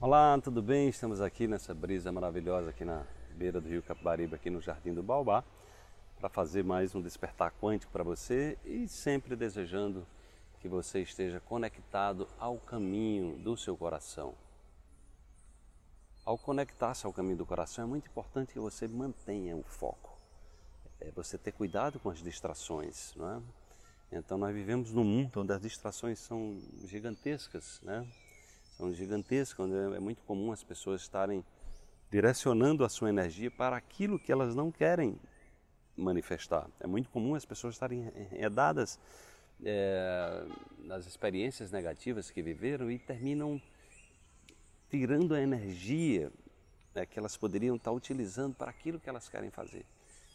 Olá, tudo bem? Estamos aqui nessa brisa maravilhosa aqui na beira do rio Capibaribe, aqui no Jardim do Baobá, para fazer mais um despertar quântico para você e sempre desejando que você esteja conectado ao caminho do seu coração. Ao conectar-se ao caminho do coração, é muito importante que você mantenha o foco. É você ter cuidado com as distrações, não é? Então nós vivemos num mundo onde as distrações são gigantescas, né? São gigantescas, onde é muito comum as pessoas estarem direcionando a sua energia para aquilo que elas não querem manifestar. É muito comum as pessoas estarem enredadas é, nas experiências negativas que viveram e terminam tirando a energia né, que elas poderiam estar utilizando para aquilo que elas querem fazer.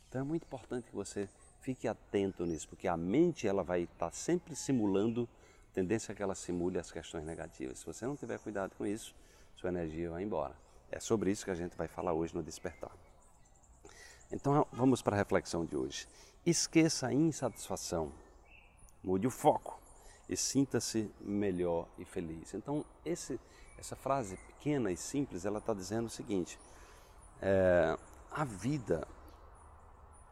Então é muito importante que você fique atento nisso, porque a mente ela vai estar sempre simulando tendência é que ela simule as questões negativas. Se você não tiver cuidado com isso, sua energia vai embora. É sobre isso que a gente vai falar hoje no Despertar. Então vamos para a reflexão de hoje. Esqueça a insatisfação, mude o foco e sinta-se melhor e feliz. Então esse, essa frase pequena e simples, ela está dizendo o seguinte: é, a vida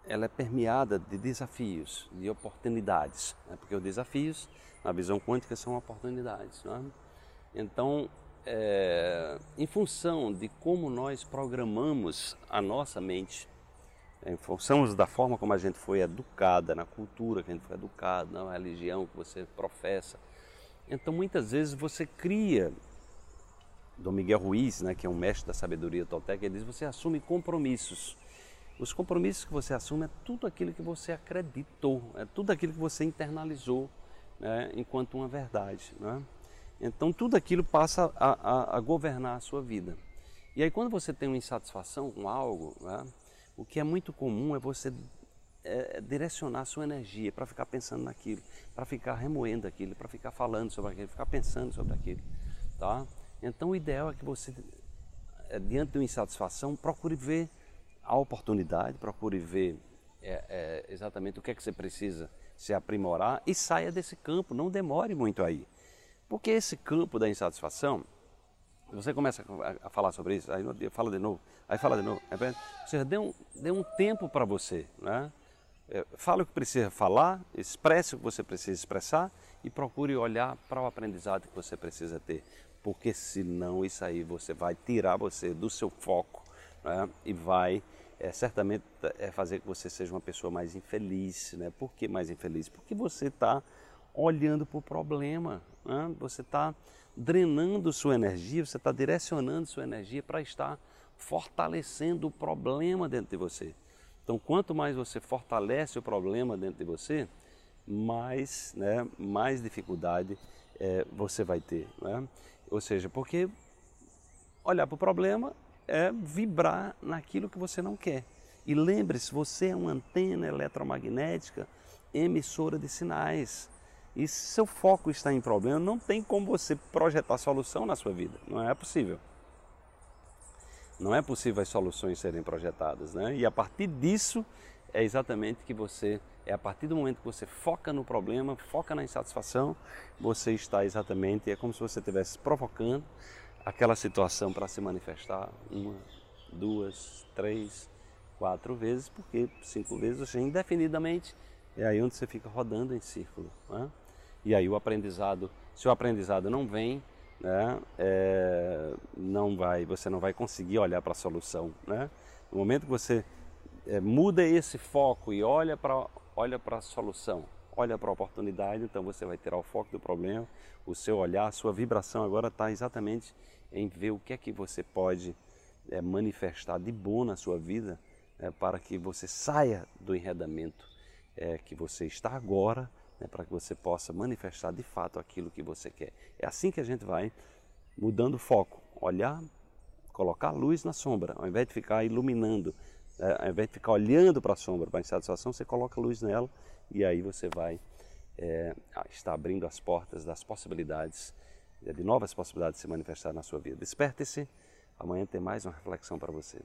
ela é permeada de desafios, de oportunidades, né? porque os desafios na visão quântica são oportunidades. Né? Então, é, em função de como nós programamos a nossa mente, em função da forma como a gente foi educada, na cultura que a gente foi educado, na religião que você professa, então muitas vezes você cria Dom Miguel Ruiz, né, que é um mestre da sabedoria tolteca, ele diz: você assume compromissos. Os compromissos que você assume é tudo aquilo que você acreditou, é tudo aquilo que você internalizou né, enquanto uma verdade. Né? Então tudo aquilo passa a, a, a, governar a sua vida. E aí quando você tem uma insatisfação com algo, né, o que é muito comum é você é, direcionar a sua energia para ficar pensando naquilo, para ficar remoendo aquilo, para ficar falando sobre aquilo, ficar pensando sobre aquilo. Tá? Então o ideal é que você, é, diante de uma insatisfação, procure ver a oportunidade, procure ver é, é, exatamente o que é que você precisa se aprimorar e saia desse campo, não demore muito aí. Porque esse campo da insatisfação, você começa a falar sobre isso, aí fala de novo, aí fala de novo, ou seja, dê um, dê um tempo para você, né? É, fala o que precisa falar, expresse o que você precisa expressar e procure olhar para o aprendizado que você precisa ter, porque senão isso aí você vai tirar você do seu foco né? e vai é, certamente é fazer que você seja uma pessoa mais infeliz. Né? Por que mais infeliz? Porque você está olhando para o problema, né? você está drenando sua energia, você está direcionando sua energia para estar fortalecendo o problema dentro de você. Então, quanto mais você fortalece o problema dentro de você, mais, né, mais dificuldade é, você vai ter. Né? Ou seja, porque olhar para o problema é vibrar naquilo que você não quer. E lembre-se, você é uma antena eletromagnética emissora de sinais. E se seu foco está em problema, não tem como você projetar solução na sua vida. Não é possível. Não é possível as soluções serem projetadas, né? E a partir disso é exatamente que você é a partir do momento que você foca no problema, foca na insatisfação, você está exatamente é como se você estivesse provocando aquela situação para se manifestar uma, duas, três, quatro vezes, porque cinco vezes você indefinidamente é aí onde você fica rodando em círculo. Né? E aí o aprendizado, se o aprendizado não vem, né, é, não vai, você não vai conseguir olhar para a solução. Né? No momento que você é, muda esse foco e olha para olha para a solução, olha para a oportunidade, então você vai tirar o foco do problema, o seu olhar, a sua vibração agora está exatamente em ver o que é que você pode é, manifestar de bom na sua vida é, para que você saia do enredamento é, que você está agora, né, para que você possa manifestar de fato aquilo que você quer. É assim que a gente vai mudando o foco, olhar, colocar luz na sombra, ao invés de ficar iluminando, ao invés de ficar olhando para a sombra, para a insatisfação, você coloca luz nela e aí você vai é, estar abrindo as portas das possibilidades de novas possibilidades de se manifestar na sua vida. Desperte-se, amanhã tem mais uma reflexão para você.